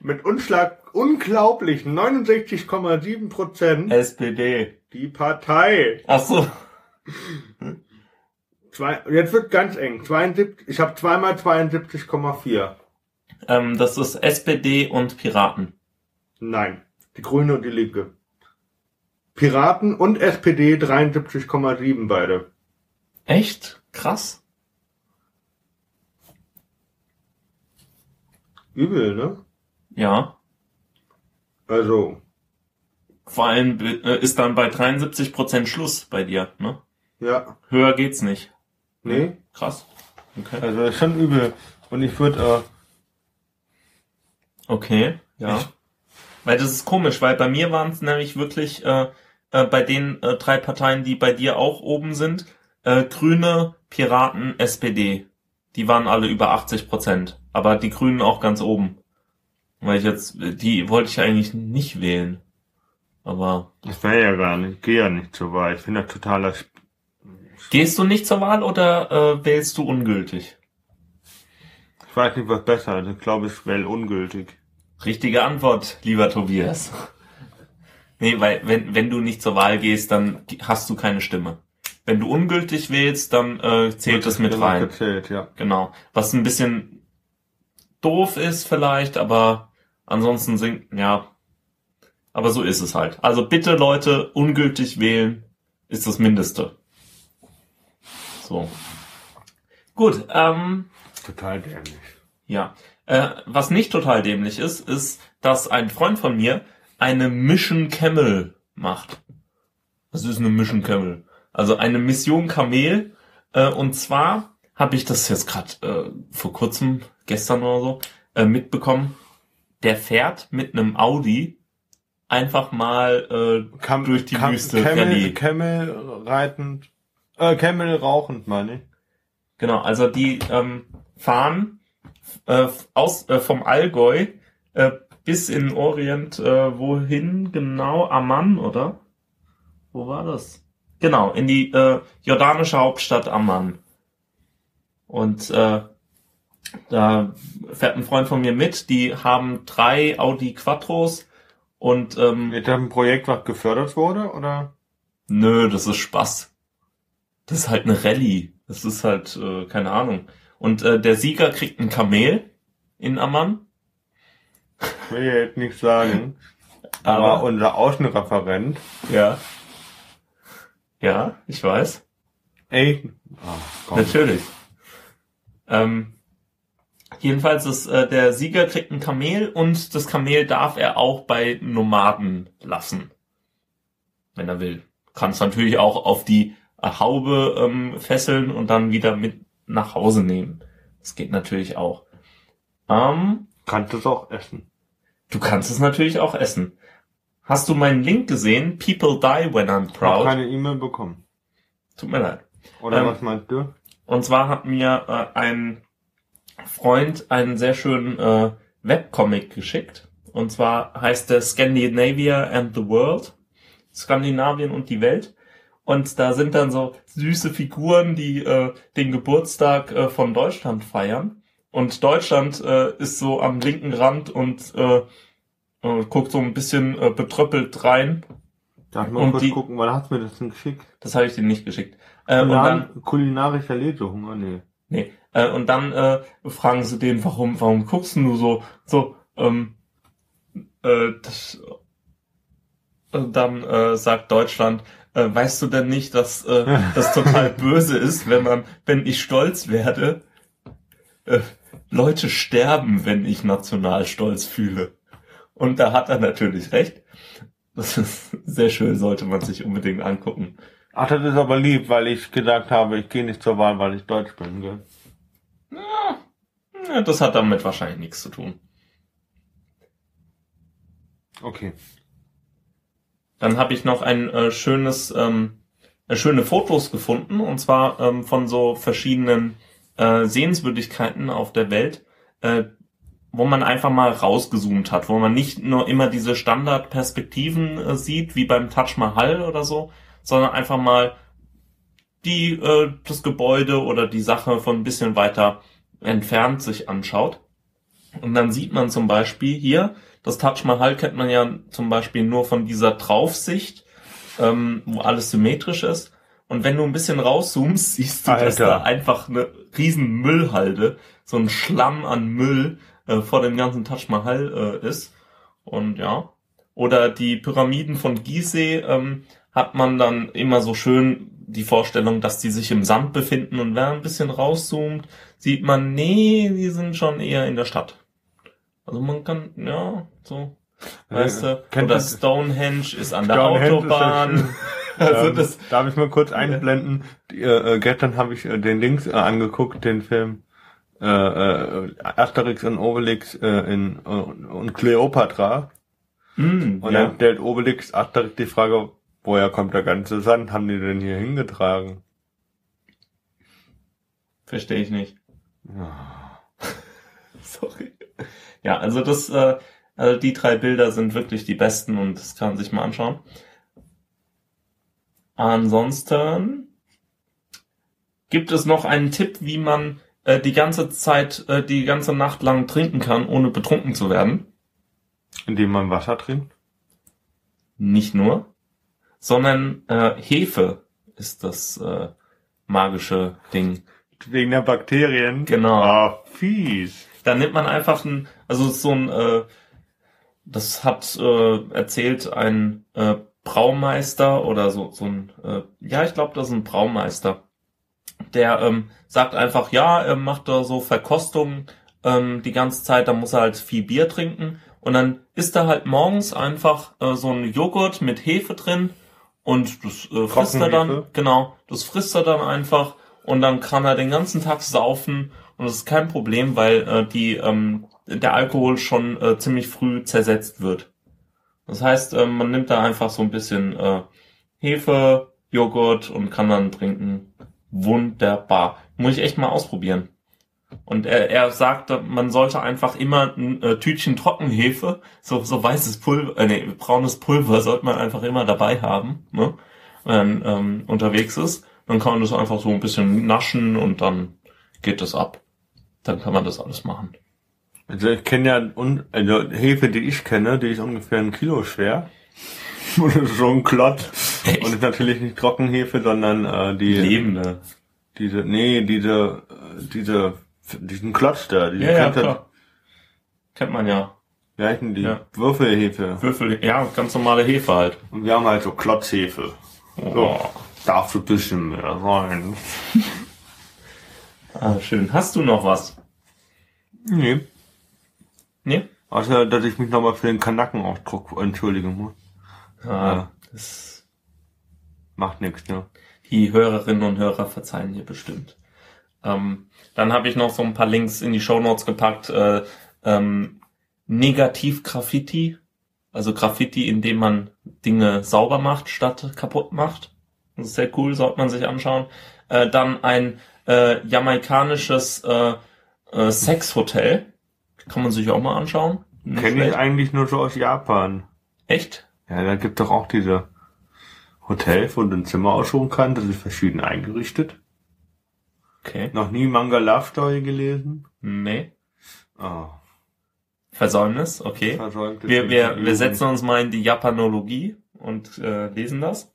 Mit Unschlag unglaublich 69,7 Prozent SPD. die Partei. Ach so. Zwei, jetzt wird ganz eng. 72, ich habe zweimal 72,4. Ähm, das ist SPD und Piraten. Nein, die Grüne und die Linke. Piraten und SPD 73,7 beide. Echt? Krass. Übel, ne? Ja. Also, Vor allem äh, ist dann bei 73% Schluss bei dir, ne? ja, Höher geht's nicht. nee, Krass. Okay. also ist schon übel. Und ich würde, Okay, ja. Weil das ist komisch, weil bei mir waren es nämlich wirklich äh, äh, bei den äh, drei Parteien, die bei dir auch oben sind, Äh, Grüne, Piraten, SPD. Die waren alle über 80 Prozent. Aber die Grünen auch ganz oben. Weil ich jetzt, die wollte ich eigentlich nicht wählen. Aber. Das wäre ja gar nicht, ich gehe ja nicht zur Wahl. Ich finde das totaler. Sp Gehst du nicht zur Wahl oder äh, wählst du ungültig? Ich weiß nicht, was besser ist. Ich glaube, ich wähle ungültig. Richtige Antwort, lieber Tobias. Nee, weil wenn, wenn du nicht zur Wahl gehst, dann hast du keine Stimme. Wenn du ungültig wählst, dann äh, zählt das mit rein. Gezählt, ja. Genau. Was ein bisschen doof ist vielleicht, aber ansonsten sind, ja. Aber so ist es halt. Also bitte Leute, ungültig wählen ist das Mindeste. So. Gut, ähm, Total dämlich. ja. Äh, was nicht total dämlich ist, ist, dass ein Freund von mir eine Mission Camel macht. Was ist eine Mission Camel? Also eine Mission Kamel. Äh, und zwar habe ich das jetzt gerade äh, vor kurzem, gestern oder so, äh, mitbekommen. Der fährt mit einem Audi einfach mal äh, Kam, durch die Kam, Wüste Camel. Camel reitend, äh, Camel rauchend, meine ich. Genau, also die ähm, fahren äh, aus äh, vom Allgäu äh, bis in den Orient, äh, wohin genau? Amman, oder? Wo war das? Genau, in die äh, jordanische Hauptstadt Amman. Und äh, da fährt ein Freund von mir mit, die haben drei Audi Quattros und ähm, Wird das ein Projekt, was gefördert wurde, oder? Nö, das ist Spaß. Das ist halt eine Rallye. Das ist halt, äh, keine Ahnung. Und äh, der Sieger kriegt ein Kamel in Amman. Will ich jetzt nicht sagen. Aber, Aber, unser Außenreferent, ja. Ja, ich weiß. ey, ah, komm. Natürlich. Ähm, jedenfalls ist äh, der Sieger kriegt ein Kamel und das Kamel darf er auch bei Nomaden lassen. Wenn er will. Kann es natürlich auch auf die Haube ähm, fesseln und dann wieder mit nach Hause nehmen. Das geht natürlich auch. Ähm, kannst du es auch essen. du kannst es natürlich auch essen. Hast du meinen Link gesehen? People die when I'm Ich habe proud. keine E-Mail bekommen. Tut mir leid. Oder Ähm, was meinst du? Und zwar hat mir äh, ein Freund einen sehr schönen äh, Webcomic geschickt. Und zwar heißt der Scandinavia and the World. Skandinavien und die Welt. Und da sind dann so süße Figuren, die äh, den Geburtstag äh, von Deutschland feiern. Und Deutschland äh, ist so am linken Rand und äh, äh, guckt so ein bisschen äh, betröppelt rein. Darf ich mal und kurz die- gucken, wann hast du mir das denn geschickt? Das habe ich dir nicht geschickt. Äh, und dann Kulinar kulinarischer Lesehunger, nee. Nee. Äh, und dann äh, fragen sie den, warum, warum guckst du so, so, ähm, äh, das, und dann äh, sagt Deutschland, äh, weißt du denn nicht, dass äh, das total böse ist, wenn man, wenn ich stolz werde, äh, Leute sterben, wenn ich Nationalstolz fühle. Und da hat er natürlich recht. Das ist sehr schön, sollte man sich unbedingt angucken. Ach, das ist aber lieb, weil ich gesagt habe, ich gehe nicht zur Wahl, weil ich Deutsch bin, gell? Ja, das hat damit wahrscheinlich nichts zu tun. Okay. Dann habe ich noch ein äh, schönes, ähm, äh, schöne Fotos gefunden und zwar ähm, von so verschiedenen äh, Sehenswürdigkeiten auf der Welt, äh, wo man einfach mal rausgezoomt hat, wo man nicht nur immer diese Standardperspektiven äh, sieht, wie beim Taj Mahal oder so, sondern einfach mal die äh, das Gebäude oder die Sache von ein bisschen weiter entfernt sich anschaut. Und dann sieht man zum Beispiel hier, das Taj Mahal kennt man ja zum Beispiel nur von dieser Draufsicht, ähm, wo alles symmetrisch ist. Und wenn du ein bisschen rauszoomst, siehst du, dass Alter. da einfach eine riesen Müllhalde, so ein Schlamm an Müll äh, vor dem ganzen Taj Mahal äh, ist. Und ja. Oder die Pyramiden von Gizeh ähm, hat man dann immer so schön die Vorstellung, dass die sich im Sand befinden und wenn man ein bisschen rauszoomt, sieht man, nee, die sind schon eher in der Stadt. Also man kann, ja, so, weißt du, kennt oder Stonehenge ist an der Stonehenge ja Autobahn. schön. also ähm, das, darf ich mal kurz einblenden? Äh, äh, gestern habe ich äh, den Links äh, angeguckt, den Film äh, äh, Asterix und Obelix äh, in, äh, und Cleopatra. mh, Und ja. dann stellt Obelix Asterix die Frage, woher kommt der ganze Sand? Haben die denn hier hingetragen? Verstehe ich nicht. Sorry. Ja, also das, äh, also die drei Bilder sind wirklich die besten und das kann man sich mal anschauen. Ansonsten gibt es noch einen Tipp, wie man äh, die ganze Zeit, äh, die ganze Nacht lang trinken kann, ohne betrunken zu werden. Indem man Wasser trinkt? Nicht nur, sondern äh, Hefe ist das äh, magische Ding. Wegen der Bakterien? Genau. Ah, fies. Da nimmt man einfach ein, also so ein, äh, das hat äh, erzählt ein äh, Braumeister oder so, so ein, äh, ja, ich glaube, das ist ein Braumeister. Der ähm, sagt einfach, ja, er macht da so Verkostungen ähm, die ganze Zeit, da muss er halt viel Bier trinken und dann isst er halt morgens einfach äh, so ein Joghurt mit Hefe drin und das äh, frisst er dann, genau, das frisst er dann einfach und dann kann er den ganzen Tag saufen und das ist kein Problem, weil äh, die ähm, der Alkohol schon äh, ziemlich früh zersetzt wird. Das heißt, äh, man nimmt da einfach so ein bisschen äh, Hefe, Joghurt und kann dann trinken. Wunderbar. Muss ich echt mal ausprobieren. Und er, er sagt, man sollte einfach immer ein äh, Tütchen Trockenhefe, so, so weißes Pulver, äh, nee, braunes Pulver sollte man einfach immer dabei haben, ne? wenn man ähm, unterwegs ist. Dann kann man das einfach so ein bisschen naschen und dann geht das ab. Dann kann man das alles machen. Also ich kenne ja, un also Hefe, die ich kenne, die ist ungefähr ein Kilo schwer. Und das ist so ein Klott. Echt? Und ist natürlich nicht Trockenhefe, sondern äh, die Lebende. diese, nee, diese, äh, diese, diesen Klotz da, diese Ja, ja, klar. Kennt man ja. Wie heißen die? Ja. Würfelhefe. Würfel, ja, ganz normale Hefe halt. Und wir haben halt so Klotzhefe. Oh. So, darf so ein bisschen mehr sein. Ah, schön. Hast du noch was? Nee. Nee? Außer, dass ich mich nochmal für den Kanackenausdruck entschuldigen muss. Ah, Ja. das, Macht nichts, ne? die Hörerinnen und Hörer verzeihen hier bestimmt. Ähm, dann habe ich noch so ein paar Links in die Shownotes gepackt. Äh, ähm, Negativ-Graffiti. Also Graffiti, indem man Dinge sauber macht, statt kaputt macht. Das ist sehr cool, sollte man sich anschauen. Äh, dann ein äh, jamaikanisches äh, äh, Sexhotel. Kann man sich auch mal anschauen. Kenne ich eigentlich nur so aus Japan. Echt? Ja, da gibt doch auch diese Hotels, wo du ein Zimmer aussuchen kannst. Das ist verschieden eingerichtet. Okay. Noch nie Manga Love Story gelesen? Nee. Oh, Versäumnis, okay. versäumte Wir, wir, wir setzen uns mal in die Japanologie und äh, lesen das.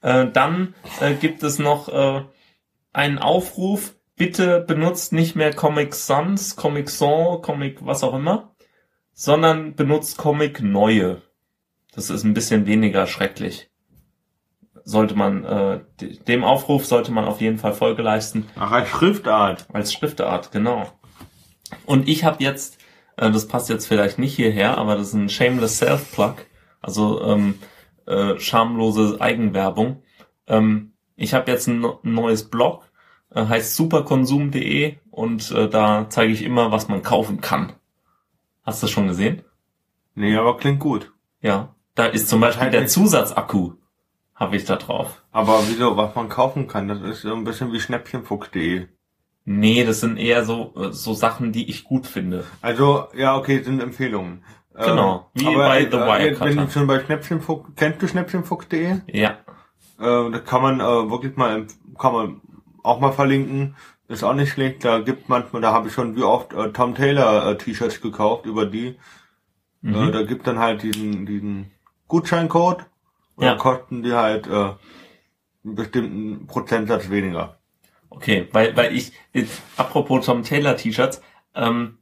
Äh, dann äh, gibt es noch äh, einen Aufruf, bitte benutzt nicht mehr Comic Sans, Comic Sans, Comic was auch immer, sondern benutzt Comic Neue. Das ist ein bisschen weniger schrecklich. Sollte man, äh, de- dem Aufruf sollte man auf jeden Fall Folge leisten. Ach, als Schriftart. Als Schriftart, genau. Und ich habe jetzt, äh, das passt jetzt vielleicht nicht hierher, aber das ist ein Shameless Self-Plug, also ähm, äh, schamlose Eigenwerbung. Ähm, ich habe jetzt ein, neues Blog, heißt superkonsum.de und äh, da zeige ich immer, was man kaufen kann. Hast du das schon gesehen? Nee, aber klingt gut. Ja. Da ist zum Beispiel der Zusatzakku, habe ich da drauf. Aber wieso, was man kaufen kann, das ist so ein bisschen wie Schnäppchenfuchs.de. Nee, das sind eher so, äh, so Sachen, die ich gut finde. Also, ja, okay, sind Empfehlungen. Genau, Ähm, wie bei The äh, Wirecutter. Wenn du schon bei Schnäppchenfuchs, kennst du Schnäppchenfuchs.de? Ja. Äh, da kann man äh, wirklich mal, kann man auch mal verlinken. Ist auch nicht schlecht. Da gibt manchmal, da habe ich schon wie oft äh, Tom Taylor äh, T-Shirts gekauft über die. Mhm. Äh, da gibt dann halt diesen diesen Gutscheincode und Ja. dann kosten die halt äh, einen bestimmten Prozentsatz weniger. Okay, weil, weil ich, äh, apropos Tom Taylor T-Shirts, ähm,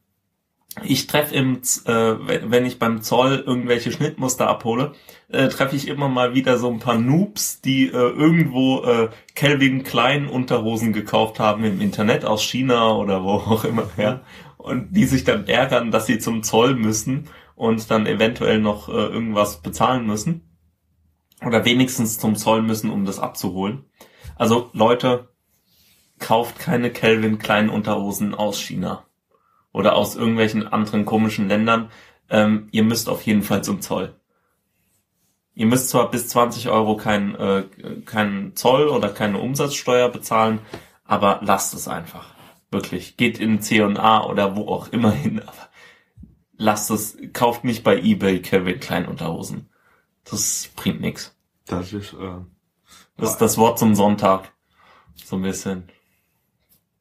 ich treffe im, äh, wenn ich beim Zoll irgendwelche Schnittmuster abhole, äh, treffe ich immer mal wieder so ein paar Noobs, die äh, irgendwo äh, Calvin Klein Unterhosen gekauft haben im Internet aus China oder wo auch immer her und die sich dann ärgern, dass sie zum Zoll müssen und dann eventuell noch äh, irgendwas bezahlen müssen oder wenigstens zum Zoll müssen, um das abzuholen. Also Leute, kauft keine Calvin Klein Unterhosen aus China oder aus irgendwelchen anderen komischen Ländern. Ähm, ihr müsst auf jeden Fall zum Zoll. Ihr müsst zwar bis 20 Euro keinen äh, keinen Zoll oder keine Umsatzsteuer bezahlen, aber lasst es einfach. Wirklich. Geht in C&A oder wo auch immer hin, aber lasst es, kauft nicht bei eBay Kevin Klein Unterhosen. Das bringt nix. Das ist, äh, Das ist das Wort zum Sonntag. So ein bisschen.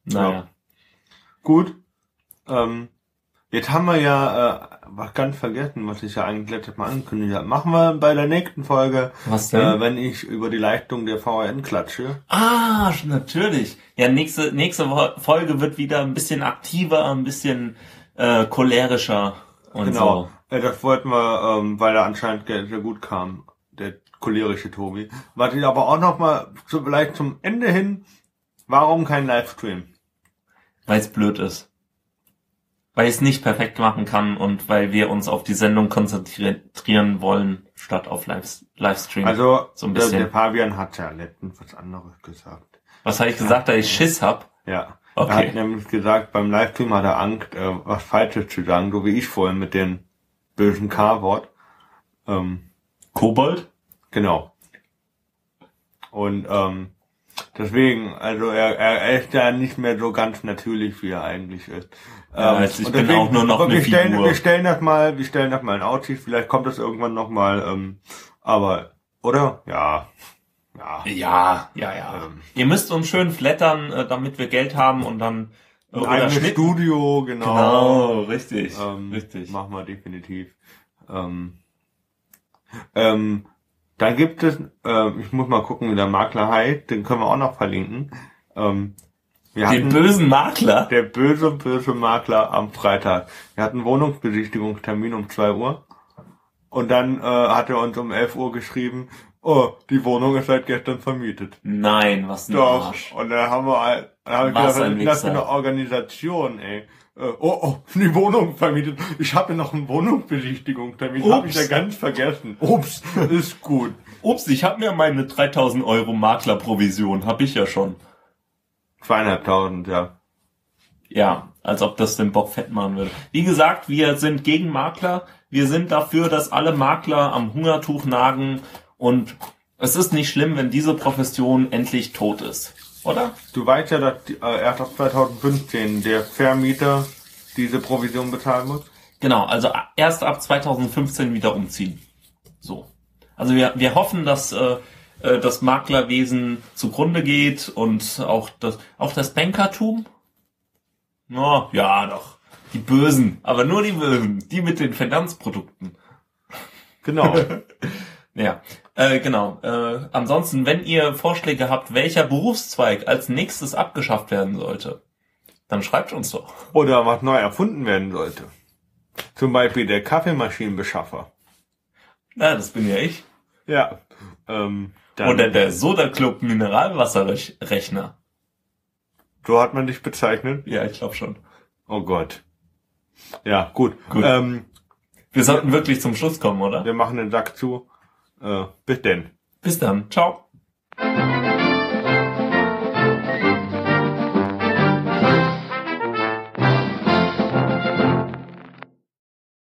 Naja. Ja. gut. Ähm, jetzt haben wir ja, äh, was ganz vergessen, was ich ja eigentlich letztes Mal angekündigt habe. Machen wir bei der nächsten Folge, Was denn? äh, wenn ich über die Leistung der VRN klatsche. Ah, natürlich. Ja, nächste, nächste Folge wird wieder ein bisschen aktiver, ein bisschen äh, cholerischer und Genau. so. Äh, das wollten wir, ähm, weil er anscheinend sehr gut kam, der cholerische Tobi. Was ich aber auch noch mal so vielleicht zum Ende hin, warum kein Livestream? Weil es blöd ist. Weil ich es nicht perfekt machen kann und weil wir uns auf die Sendung konzentrieren wollen, statt auf Live Livestream. Also, So ein bisschen. der Fabian hat ja letztens was anderes gesagt. Was habe ich gesagt, dass ich Schiss hab? Ja. Okay. Er hat nämlich gesagt, beim Livestream hat er Angst, äh, was Falsches zu sagen, so wie ich vorhin mit dem bösen K-Wort. Ähm, Kobold? genau. Und ähm, deswegen, also er, er, ist ja nicht mehr so ganz natürlich, wie er eigentlich ist. Ja, Ähm, also ich und bin auch nur noch eine wir stellen, Figur. wir stellen das mal, wir stellen das mal in Aussicht, vielleicht kommt das irgendwann noch mal, ähm, aber, oder? Ja. Ja. Ja, ja, ja. Ähm. Ihr müsst uns schön flattern, äh, damit wir Geld haben und dann äh, Ein eigenes Schnitt- Studio, genau. Genau, richtig. Ähm, richtig. Machen wir definitiv. Ähm, ähm, dann gibt es, ähm, ich muss mal gucken, wie der Makler heißt, den können wir auch noch verlinken. Ähm, wir Den hatten bösen Makler? der böse, böse Makler am Freitag. Wir hatten Wohnungsbesichtigungstermin um 2 Uhr. Und dann äh, hat er uns um 11 Uhr geschrieben, oh, die Wohnung ist seit gestern vermietet. Nein, was ein Doch. Arsch. Und dann haben wir, dann hab ich Was gedacht, was ist denn das für eine Organisation, ey? Äh, oh, oh, die Wohnung vermietet. Ich habe noch einen Wohnungsbesichtigungstermin. Hab ich Ups. ja ganz vergessen. Ups, ist gut. Ups, ich habe mir meine 3000 Euro Maklerprovision, hab ich ja schon. Zweieinhalbtausend, ja. Ja, als ob das den Bock fett machen würde. Wie gesagt, wir sind gegen Makler. Wir sind dafür, dass alle Makler am Hungertuch nagen und es ist nicht schlimm, wenn diese Profession endlich tot ist. Oder? Du weißt ja, dass äh, erst ab 2015 der Vermieter diese Provision bezahlen muss. Genau, also erst ab 2015 wieder umziehen. So. Also wir, wir hoffen, dass äh, äh, das Maklerwesen zugrunde geht und auch das, auch das Bankertum. No, ja, doch. Die Bösen, aber nur die Bösen, die mit den Finanzprodukten. Genau. Ja, äh, genau. Äh, ansonsten, wenn ihr Vorschläge habt, welcher Berufszweig als nächstes abgeschafft werden sollte, dann schreibt uns doch. Oder was neu erfunden werden sollte. Zum Beispiel der Kaffeemaschinenbeschaffer. Na, das bin ja ich. Ja. Ähm, dann, Oder der Soda Club Mineralwasserrechner. so hat man dich bezeichnet. Ja, ich glaube schon. Oh Gott. Ja, gut. Gut. Ähm, Wir sollten wirklich zum Schluss kommen, oder? wir machen den Sack zu. Äh, bis denn. Bis dann. Ciao.